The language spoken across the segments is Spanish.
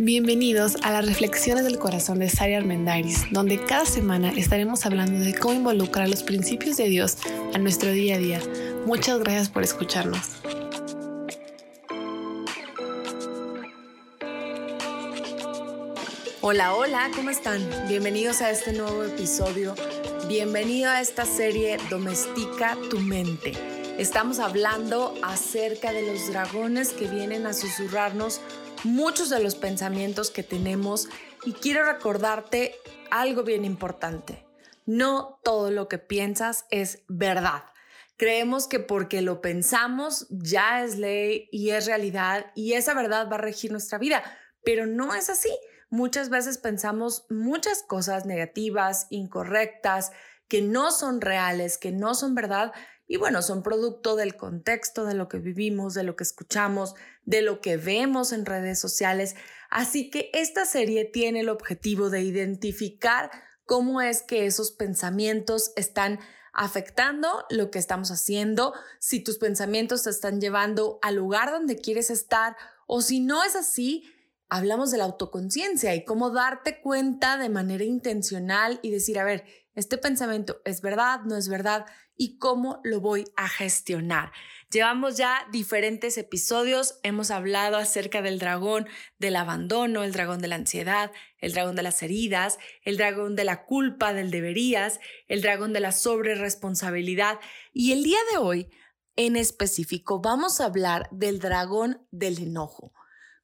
Bienvenidos a las Reflexiones del Corazón de Sari Armendariz, donde cada semana estaremos hablando de cómo involucrar los principios de Dios a nuestro día a día. Muchas gracias por escucharnos. Hola, hola, ¿cómo están? Bienvenidos a este nuevo episodio. Bienvenido a esta serie Domestica tu mente. Estamos hablando acerca de los dragones que vienen a susurrarnos muchos de los pensamientos que tenemos y quiero recordarte algo bien importante. No todo lo que piensas es verdad. Creemos que porque lo pensamos ya es ley y es realidad y esa verdad va a regir nuestra vida, pero no es así. Muchas veces pensamos muchas cosas negativas, incorrectas, que no son reales, que no son verdad y bueno, son producto del contexto, de lo que vivimos, de lo que escuchamos, de lo que vemos en redes sociales. Así que esta serie tiene el objetivo de identificar cómo es que esos pensamientos están afectando lo que estamos haciendo, si tus pensamientos te están llevando al lugar donde quieres estar o si no es así, hablamos de la autoconciencia y cómo darte cuenta de manera intencional y decir, a ver, este pensamiento es verdad, no es verdad y cómo lo voy a gestionar. Llevamos ya diferentes episodios, hemos hablado acerca del dragón del abandono, el dragón de la ansiedad, el dragón de las heridas, el dragón de la culpa, del deberías, el dragón de la sobreresponsabilidad y el día de hoy en específico vamos a hablar del dragón del enojo.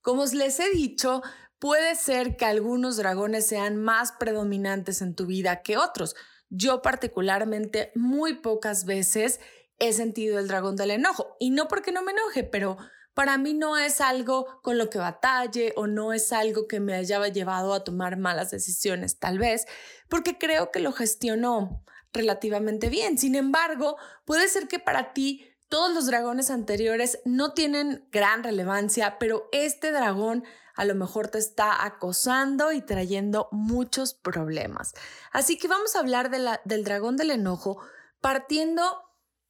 Como os les he dicho, Puede ser que algunos dragones sean más predominantes en tu vida que otros. Yo particularmente muy pocas veces he sentido el dragón del enojo. Y no porque no me enoje, pero para mí no es algo con lo que batalle o no es algo que me haya llevado a tomar malas decisiones, tal vez, porque creo que lo gestionó relativamente bien. Sin embargo, puede ser que para ti todos los dragones anteriores no tienen gran relevancia, pero este dragón a lo mejor te está acosando y trayendo muchos problemas. Así que vamos a hablar del dragón del enojo partiendo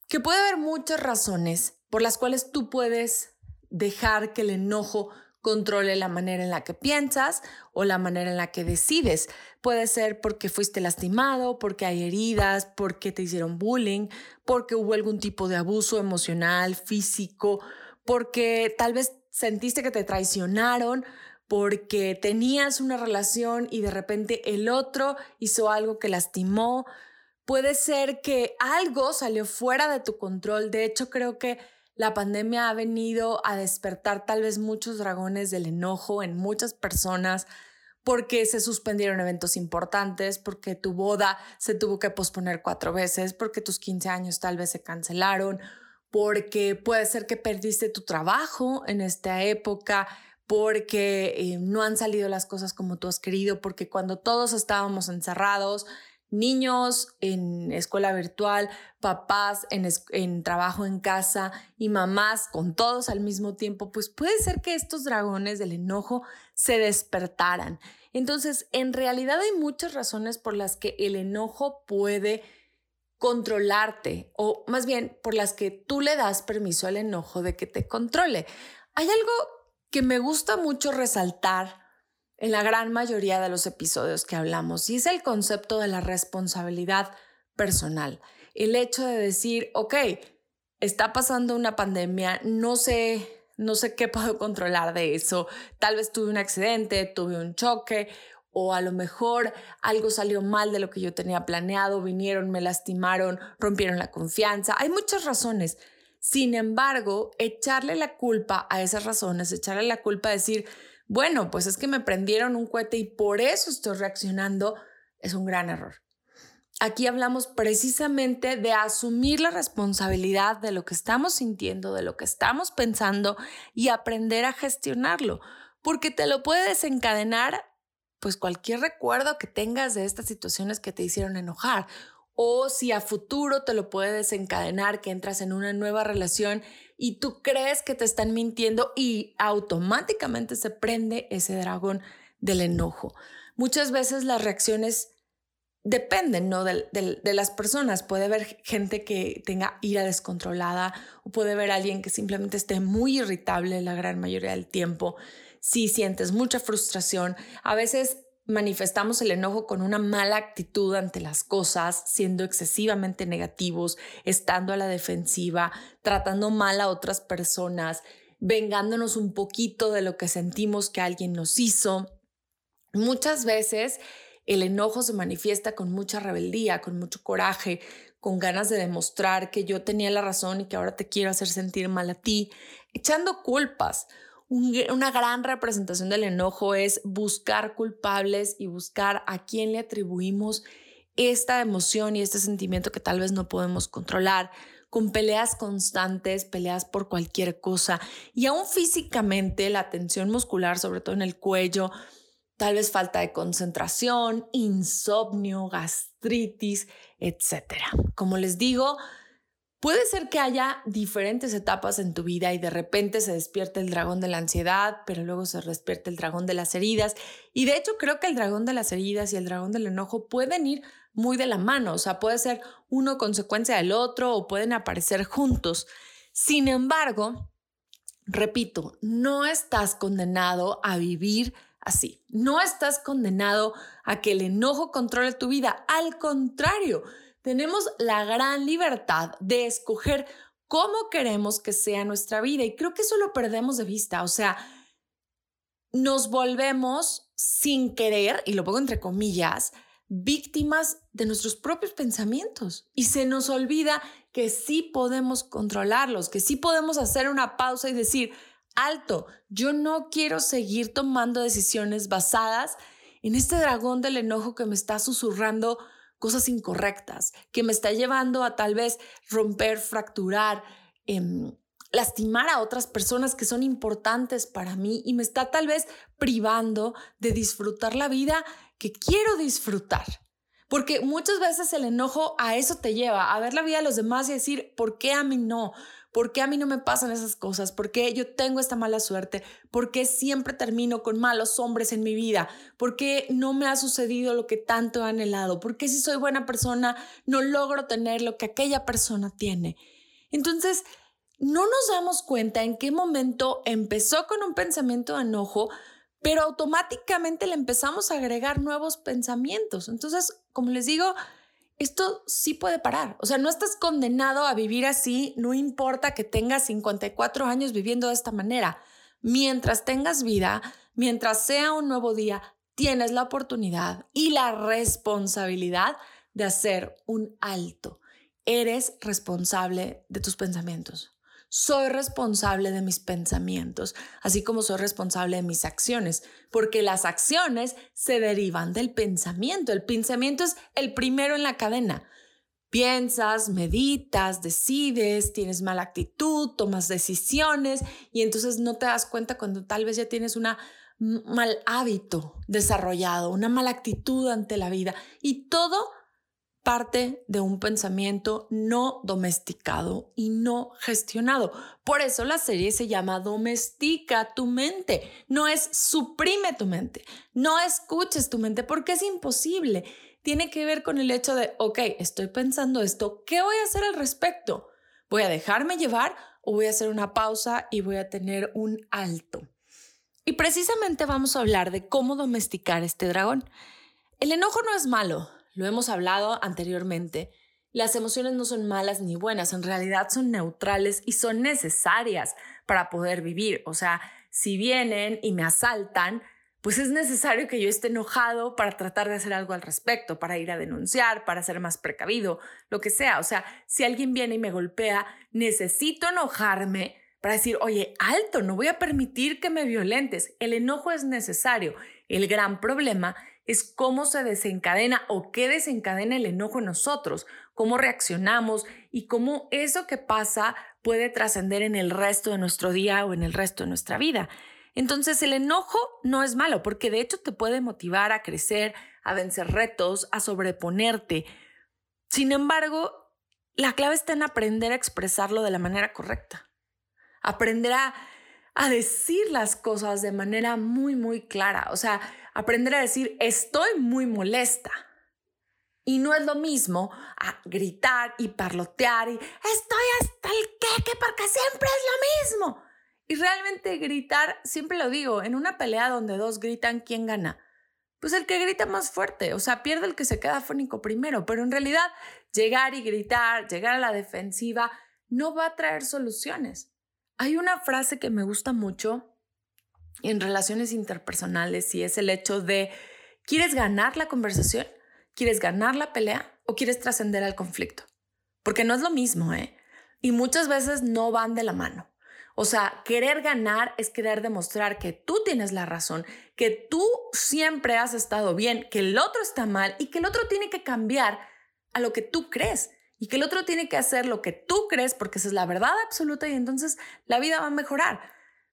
que puede haber muchas razones por las cuales tú puedes dejar que el enojo controle la manera en la que piensas o la manera en la que decides. Puede ser porque fuiste lastimado, porque hay heridas, porque te hicieron bullying, porque hubo algún tipo de abuso emocional, físico, porque tal vez sentiste que te traicionaron porque tenías una relación y de repente el otro hizo algo que lastimó. Puede ser que algo salió fuera de tu control. De hecho, creo que la pandemia ha venido a despertar tal vez muchos dragones del enojo en muchas personas porque se suspendieron eventos importantes, porque tu boda se tuvo que posponer cuatro veces, porque tus 15 años tal vez se cancelaron porque puede ser que perdiste tu trabajo en esta época, porque eh, no han salido las cosas como tú has querido, porque cuando todos estábamos encerrados, niños en escuela virtual, papás en, en, trabajo en casa y mamás con todos al mismo tiempo, pues puede ser que estos dragones del enojo se despertaran. Entonces, en realidad hay muchas razones por las que el enojo puede controlarte o más bien por las que tú le das permiso al enojo de que te controle. Hay algo que me gusta mucho resaltar en la gran mayoría de los episodios que hablamos y es el concepto de la responsabilidad personal. El hecho de decir, ok, está pasando una pandemia, no sé, no sé qué puedo controlar de eso. Tal vez tuve un accidente, tuve un choque o a lo mejor algo salió mal de lo que yo tenía planeado, vinieron, me lastimaron, rompieron la confianza. Hay muchas razones. Sin embargo, echarle la culpa a esas razones, echarle la culpa a decir, bueno, pues es que me prendieron un cohete y por eso estoy reaccionando, es un gran error. Aquí hablamos precisamente de asumir la responsabilidad de lo que estamos sintiendo, de lo que estamos pensando y aprender a gestionarlo, porque te lo puede desencadenar pues cualquier recuerdo que tengas de estas situaciones que te hicieron enojar o si a futuro te lo puede desencadenar que entras en una nueva relación y tú crees que te están mintiendo y automáticamente se prende ese dragón del enojo. Muchas veces las reacciones depende, ¿no? De, de, las personas. Puede haber gente que tenga ira descontrolada o puede haber alguien que simplemente esté muy irritable la gran mayoría del tiempo. Si sientes mucha frustración, a veces manifestamos el enojo con una mala actitud ante las cosas, siendo excesivamente negativos, estando a la defensiva, tratando mal a otras personas, vengándonos un poquito de lo que sentimos que alguien nos hizo. Muchas veces el enojo se manifiesta con mucha rebeldía, con mucho coraje, con ganas de demostrar que yo tenía la razón y que ahora te quiero hacer sentir mal a ti, echando culpas. Una gran representación del enojo es buscar culpables y buscar a quién le atribuimos esta emoción y este sentimiento que tal vez no podemos controlar, con peleas constantes, peleas por cualquier cosa y aún físicamente la tensión muscular, sobre todo en el cuello, tal vez falta de concentración, insomnio, gastritis, etc. Como les digo, puede ser que haya diferentes etapas en tu vida y de repente se despierte el dragón de la ansiedad, pero luego se despierte el dragón de las heridas. Y de hecho creo que el dragón de las heridas y el dragón del enojo pueden ir muy de la mano, o sea, puede ser uno consecuencia del otro o pueden aparecer juntos. Sin embargo, repito, no estás condenado a vivir así. No estás condenado a que el enojo controle tu vida. Al contrario, tenemos la gran libertad de escoger cómo queremos que sea nuestra vida. Y creo que eso lo perdemos de vista. O sea, nos volvemos sin querer, y lo pongo entre comillas, víctimas de nuestros propios pensamientos. Y se nos olvida que sí podemos controlarlos, que sí podemos hacer una pausa y decir, alto, yo no quiero seguir tomando decisiones basadas en este dragón del enojo que me está susurrando cosas incorrectas, que me está llevando a tal vez romper, fracturar, em, lastimar a otras personas que son importantes para mí y me está tal vez privando de disfrutar la vida que quiero disfrutar. Porque muchas veces el enojo a eso te lleva, a ver la vida de los demás y decir, ¿por qué a mí no? ¿Por qué a mí no me pasan esas cosas? ¿Por qué yo tengo esta mala suerte? ¿Por qué siempre termino con malos hombres en mi vida? ¿Por qué no me ha sucedido lo que tanto he anhelado? ¿Por qué si soy buena persona no logro tener lo que aquella persona tiene? Entonces, no nos damos cuenta en qué momento empezó con un pensamiento de enojo, pero automáticamente le empezamos a agregar nuevos pensamientos. Entonces, como les digo, esto sí puede parar. O sea, no estás condenado a vivir así, no importa que tengas 54 años viviendo de esta manera. Mientras tengas vida, mientras sea un nuevo día, tienes la oportunidad y la responsabilidad de hacer un alto. Eres responsable de tus pensamientos soy responsable de mis pensamientos, así como soy responsable de mis acciones, porque las acciones se derivan del pensamiento. El pensamiento es el primero en la cadena. Piensas, meditas, decides, tienes mala actitud, tomas decisiones y entonces no te das cuenta cuando tal vez ya tienes un mal hábito desarrollado, una mala actitud ante la vida y todo parte de un pensamiento no domesticado y no gestionado. Por eso la serie se llama Domestica tu mente. No es suprime tu mente, no escuches tu mente porque es imposible. Tiene que ver con el hecho de, ok, estoy pensando esto, ¿qué voy a hacer al respecto? ¿Voy a dejarme llevar o voy a hacer una pausa y voy a tener un alto? Y precisamente vamos a hablar de cómo domesticar este dragón. El enojo no es malo, lo hemos hablado anteriormente, las emociones no son malas ni buenas, en realidad son neutrales y son necesarias para poder vivir. O sea, si vienen y me asaltan, pues es necesario que yo esté enojado para tratar de hacer algo al respecto, para ir a denunciar, para ser más precavido, lo que sea. O sea, si alguien viene y me golpea, necesito enojarme para decir, oye, alto, no voy a permitir que me violentes. El enojo es necesario. El gran problema es cómo se desencadena o qué desencadena el enojo en nosotros, cómo reaccionamos y cómo eso que pasa puede trascender en el resto de nuestro día o en el resto de nuestra vida. Entonces el enojo no es malo porque de hecho te puede motivar a crecer, a vencer retos, a sobreponerte. Sin embargo, la clave está en aprender a expresarlo de la manera correcta. Aprender a, a decir las cosas de manera muy, muy clara. O sea, aprender a decir, estoy muy molesta. Y no es lo mismo a gritar y parlotear y estoy hasta el queque porque siempre es lo mismo. Y realmente gritar, siempre lo digo, en una pelea donde dos gritan, ¿quién gana? Pues el que grita más fuerte, o sea, pierde el que se queda fónico primero, pero en realidad llegar y gritar, llegar a la defensiva, no va a traer soluciones. Hay una frase que me gusta mucho en relaciones interpersonales y es el hecho de, ¿quieres ganar la conversación? ¿Quieres ganar la pelea o quieres trascender al conflicto? Porque no es lo mismo, ¿eh? Y muchas veces no van de la mano. O sea, querer ganar es querer demostrar que tú tienes la razón, que tú siempre has estado bien, que el otro está mal y que el otro tiene que cambiar a lo que tú crees y que el otro tiene que hacer lo que tú crees porque esa es la verdad absoluta y entonces la vida va a mejorar.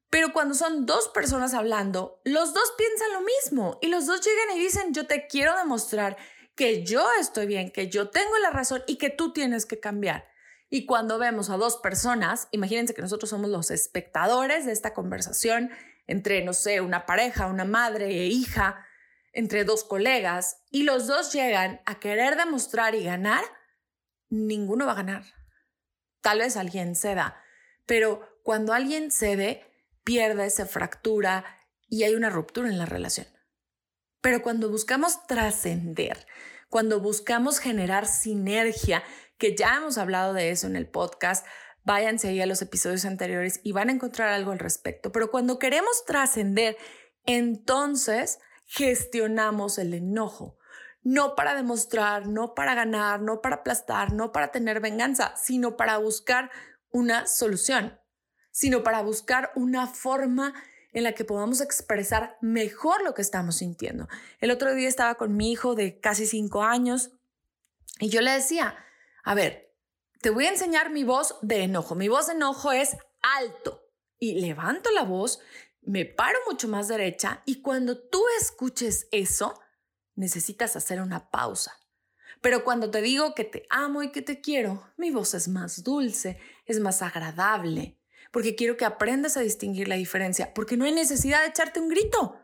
Pero cuando son dos personas hablando, los dos piensan lo mismo y los dos llegan y dicen, yo te quiero demostrar que yo estoy bien, que yo tengo la razón y que tú tienes que cambiar. Y cuando vemos a dos personas, imagínense que nosotros somos los espectadores de esta conversación entre, no sé, una pareja, una madre e hija, entre dos colegas, y los dos llegan a querer demostrar y ganar, ninguno va a ganar. Tal vez alguien ceda, pero cuando alguien cede, pierde, se fractura y hay una ruptura en la relación. Pero cuando buscamos trascender, cuando buscamos generar sinergia, que ya hemos hablado de eso en el podcast, váyanse ahí a los episodios anteriores y van a encontrar algo al respecto. Pero cuando queremos trascender, entonces gestionamos el enojo. No para demostrar, no para ganar, no para aplastar, no para tener venganza, sino para buscar una solución, sino para buscar una forma en la que podamos expresar mejor lo que estamos sintiendo. El otro día estaba con mi hijo de casi cinco años y yo le decía, a ver, te voy a enseñar mi voz de enojo. Mi voz de enojo es alto y levanto la voz, me paro mucho más derecha y cuando tú escuches eso, necesitas hacer una pausa. Pero cuando te digo que te amo y que te quiero, mi voz es más dulce, es más agradable porque quiero que aprendas a distinguir la diferencia, porque no hay necesidad de echarte un grito.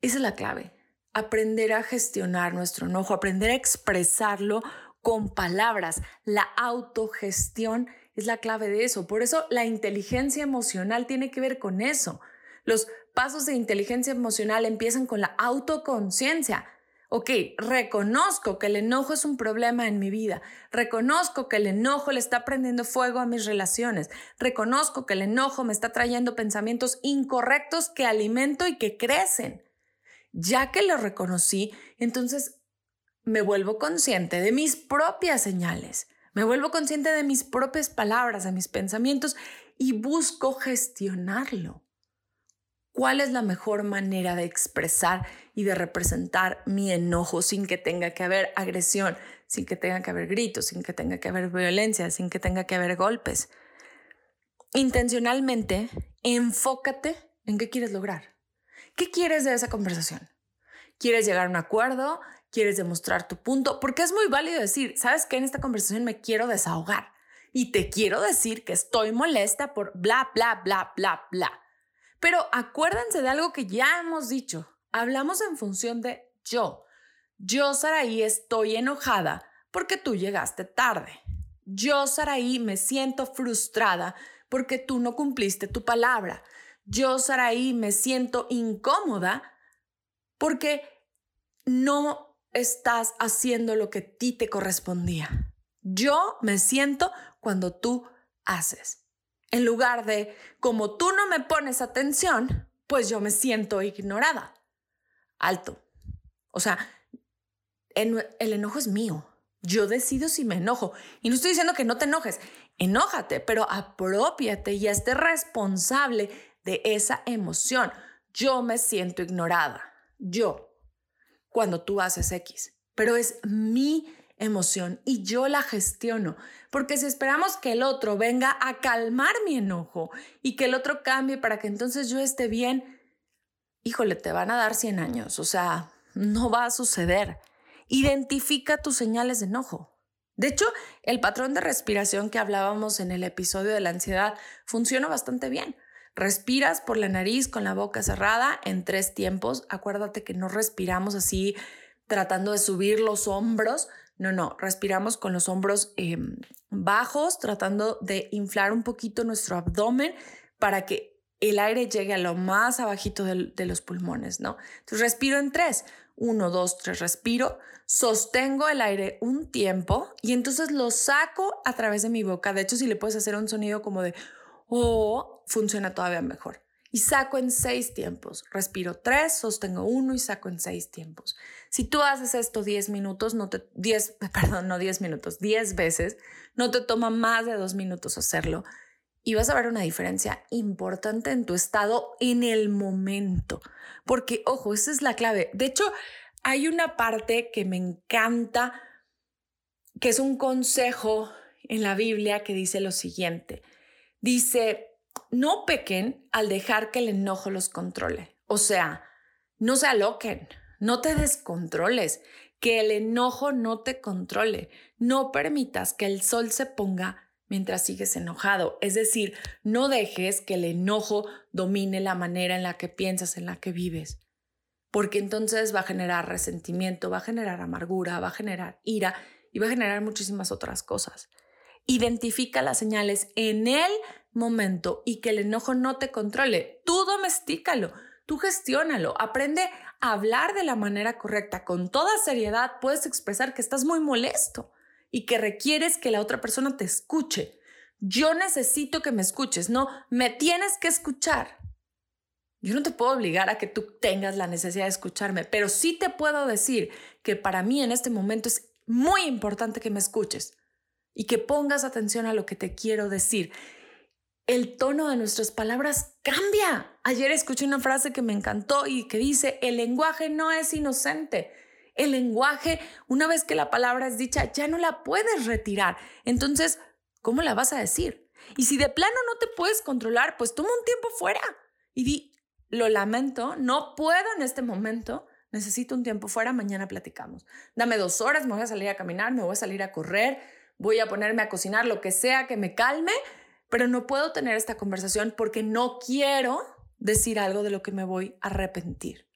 Esa es la clave, aprender a gestionar nuestro enojo, aprender a expresarlo con palabras. La autogestión es la clave de eso. Por eso la inteligencia emocional tiene que ver con eso. Los pasos de inteligencia emocional empiezan con la autoconciencia. Ok, reconozco que el enojo es un problema en mi vida, reconozco que el enojo le está prendiendo fuego a mis relaciones, reconozco que el enojo me está trayendo pensamientos incorrectos que alimento y que crecen. Ya que lo reconocí, entonces me vuelvo consciente de mis propias señales, me vuelvo consciente de mis propias palabras, de mis pensamientos y busco gestionarlo cuál es la mejor manera de expresar y de representar mi enojo sin que tenga que haber agresión, sin que tenga que haber gritos, sin que tenga que haber violencia, sin que tenga que haber golpes. Intencionalmente, enfócate en qué quieres lograr. ¿Qué quieres de esa conversación? ¿Quieres llegar a un acuerdo? ¿Quieres demostrar tu punto? Porque es muy válido decir, ¿sabes qué? En esta conversación me quiero desahogar y te quiero decir que estoy molesta por bla, bla, bla, bla, bla. Pero acuérdense de algo que ya hemos dicho. Hablamos en función de yo. Yo, Saraí, estoy enojada porque tú llegaste tarde. Yo, Saraí, me siento frustrada porque tú no cumpliste tu palabra. Yo, Saraí, me siento incómoda porque no estás haciendo lo que a ti te correspondía. Yo me siento cuando tú haces en lugar de, como tú no me pones atención, pues yo me siento ignorada. Alto. O sea, el enojo es mío. Yo decido si me enojo. Y no estoy diciendo que no te enojes. Enójate, pero apropiate y esté responsable de esa emoción. Yo me siento ignorada. Yo. Cuando tú haces X. Pero es mi emoción y yo la gestiono. Porque si esperamos que el otro venga a calmar mi enojo y que el otro cambie para que entonces yo esté bien, híjole, te van a dar 100 años. O sea, no va a suceder. Identifica tus señales de enojo. De hecho, el patrón de respiración que hablábamos en el episodio de la ansiedad funciona bastante bien. Respiras por la nariz con la boca cerrada en tres tiempos. Acuérdate que no respiramos así tratando de subir los hombros. No, no, respiramos con los hombros em, bajos, tratando de inflar un poquito nuestro abdomen para que el aire llegue a lo más abajito de, de los pulmones, ¿no? Entonces respiro en tres. Uno, dos, tres, respiro. Sostengo el aire un tiempo y entonces lo saco a través de mi boca. De hecho, si le puedes hacer un sonido como de oh, funciona todavía mejor y saco en seis tiempos. Respiro tres, sostengo uno y saco en seis tiempos. Si tú haces esto 10 minutos, no te, 10, perdón, no 10 minutos, 10 veces, no te toma más de dos minutos hacerlo y vas a ver una diferencia importante en tu estado en el momento. Porque, ojo, esa es la clave. De hecho, hay una parte que me encanta, que es un consejo en la Biblia que dice lo siguiente. Dice, no pequen al dejar que el enojo los controle. O sea, no se aloquen, no te descontroles, que el enojo no te controle. No permitas que el sol se ponga mientras sigues enojado. Es decir, no dejes que el enojo domine la manera en la que piensas, en la que vives. Porque entonces va a generar resentimiento, va a generar amargura, va a generar ira y va a generar muchísimas otras cosas. Identifica las señales en el momento y que el enojo no te controle. Tú domestícalo, tú gestiónalo, aprende hablar de la manera correcta. Con toda seriedad puedes expresar que estás muy molesto y que requieres que la otra persona te escuche. Yo necesito que me escuches, no, me tienes que escuchar. Yo no te puedo obligar a que tú tengas la necesidad de escucharme, pero sí te puedo decir que para mí en este momento es muy importante que me escuches y que pongas atención a lo que te quiero decir. El tono de nuestras palabras cambia. Ayer escuché una frase que me encantó y que dice, el lenguaje no es inocente. El lenguaje, una vez que la palabra es dicha, ya no la puedes retirar. Entonces, ¿cómo la vas a decir? Y si de plano no te puedes controlar, pues toma un tiempo fuera y di, lo lamento, no puedo en este momento, necesito un tiempo fuera, mañana platicamos. Dame dos horas, me voy a salir a caminar, me voy a salir a correr, voy a ponerme a cocinar, lo que sea que me calme, pero no puedo tener esta conversación porque no quiero decir algo de lo que me voy a arrepentir.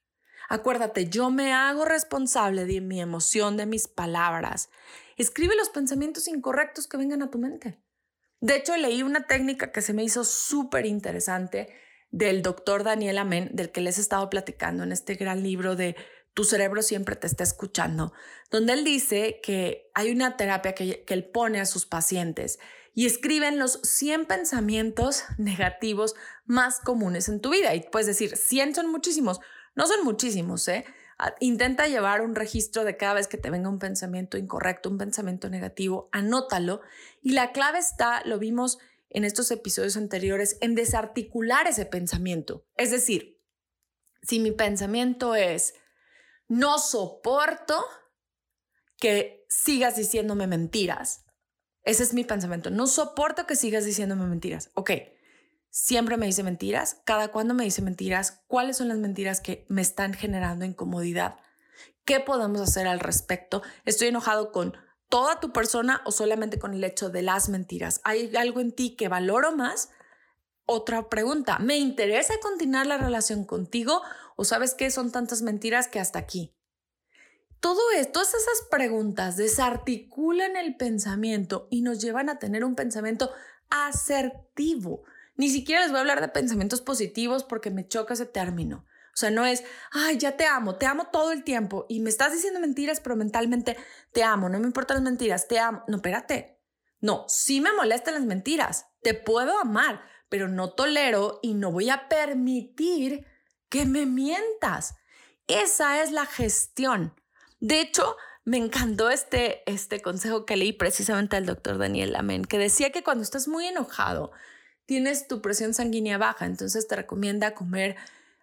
Acuérdate, yo me hago responsable de mi emoción, de mis palabras. Escribe los pensamientos incorrectos que vengan a tu mente. De hecho, leí una técnica que se me hizo súper interesante del doctor Daniel Amén, del que les he estado platicando en este gran libro de tu cerebro siempre te está escuchando, donde él dice que hay una terapia que, él pone a sus pacientes y escriben los 100 pensamientos negativos más comunes en tu vida. Y puedes decir, 100 son muchísimos. No son muchísimos, ¿eh? Ah, intenta llevar un registro de cada vez que te venga un pensamiento incorrecto, un pensamiento negativo, anótalo. Y la clave está, lo vimos en estos episodios anteriores, en desarticular ese pensamiento. Es decir, si mi pensamiento es, no soporto que sigas diciéndome mentiras. Ese es mi pensamiento. No soporto que sigas diciéndome mentiras. Ok, siempre me dice mentiras. Cada cuando me dice mentiras, ¿cuáles son las mentiras que me están generando incomodidad? ¿Qué podemos hacer al respecto? ¿Estoy enojado con toda tu persona o solamente con el hecho de las mentiras? ¿Hay algo en ti que valoro más? Otra pregunta, ¿me interesa continuar la relación contigo o sabes que son tantas mentiras que hasta aquí. Todo esto, todas esas preguntas desarticulan el pensamiento y nos llevan a tener un pensamiento asertivo. Ni siquiera les voy a hablar de pensamientos positivos porque me choca ese término. O sea, no es, ay, ya te amo, te amo todo el tiempo y me estás diciendo mentiras, pero mentalmente te amo, no me importan las mentiras, te amo. No, espérate. No, sí me molestan las mentiras, te puedo amar, pero no tolero y no voy a permitir que me mientas. Esa es la gestión. De hecho, me encantó este, este consejo que leí precisamente al doctor Daniel Amén, que decía que cuando estás muy enojado, tienes tu presión sanguínea baja, entonces te recomienda comer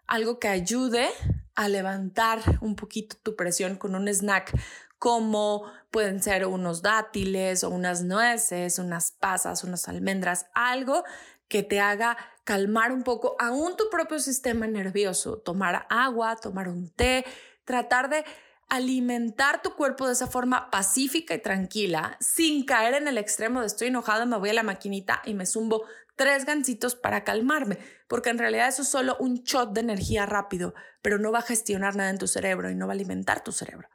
algo que ayude a levantar un poquito tu presión con un snack como pueden ser unos dátiles o unas nueces, unas pasas, unas almendras, algo que te haga calmar un poco aún tu propio sistema nervioso, tomar agua, tomar un té, tratar de alimentar tu cuerpo de esa forma pacífica y tranquila, sin caer en el extremo de estoy enojado, me voy a la maquinita y me zumbo tres gancitos para calmarme, porque en realidad eso es solo un shot de energía rápido, pero no va a gestionar nada en tu cerebro y no va a alimentar tu cerebro.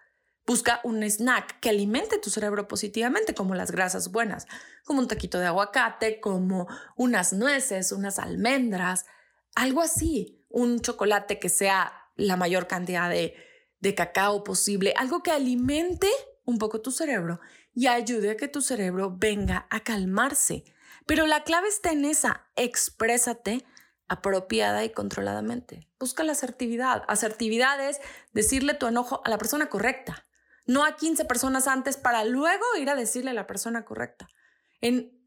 Busca un snack que alimente tu cerebro positivamente, como las grasas buenas, como un taquito de aguacate, como unas nueces, unas almendras, algo así, un chocolate que sea la mayor cantidad de, de cacao posible, algo que alimente un poco tu cerebro y ayude a que tu cerebro venga a calmarse. Pero la clave está en esa, exprésate apropiada y controladamente. Busca la asertividad. Asertividad es decirle tu enojo a la persona correcta no a 15 personas antes para luego ir a decirle a la persona correcta.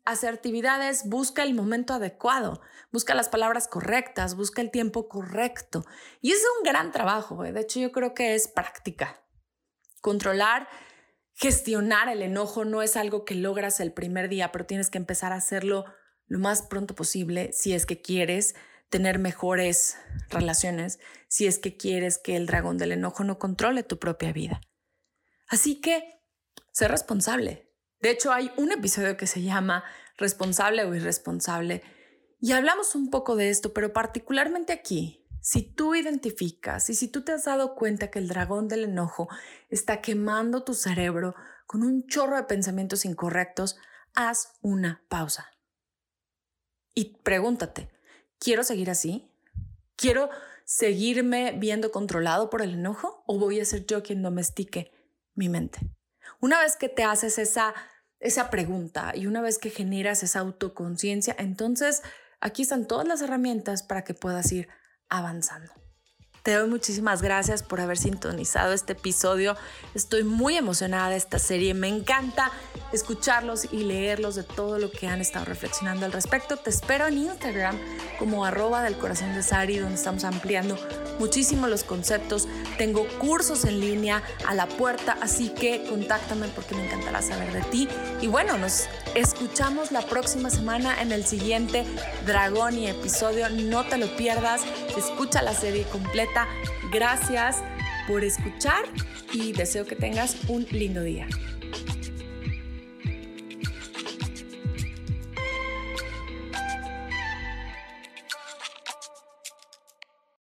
Asertividades busca el momento adecuado, busca las palabras correctas, busca el tiempo correcto. Y es un gran trabajo, de hecho yo creo que es práctica. Controlar, gestionar el enojo no es algo que logras el primer día, pero tienes que empezar a hacerlo lo más pronto posible si es que quieres tener mejores relaciones, si es que quieres que el dragón del enojo no controle tu propia vida. Así que, sé responsable. De hecho, hay un episodio que se llama Responsable o Irresponsable y hablamos un poco de esto, pero particularmente aquí, si tú identificas y si tú te has dado cuenta que el dragón del enojo está quemando tu cerebro con un chorro de pensamientos incorrectos, haz una pausa. Y pregúntate, ¿quiero seguir así? ¿Quiero seguirme viendo controlado por el enojo o voy a ser yo quien domestique mi mente. Una vez que te haces esa, esa pregunta y una vez que generas esa autoconciencia, entonces aquí están todas las herramientas para que puedas ir avanzando. Te doy muchísimas gracias por haber sintonizado este episodio. Estoy muy emocionada de esta serie. Me encanta escucharlos y leerlos de todo lo que han estado reflexionando al respecto. Te espero en Instagram como arroba del corazón de Sari, donde estamos ampliando muchísimo los conceptos. Tengo cursos en línea a la puerta, así que contáctame porque me encantará saber de ti. Y bueno, nos escuchamos la próxima semana en el siguiente Dragón y episodio. No te lo pierdas. Escucha la serie completa Gracias por escuchar y deseo que tengas un lindo día.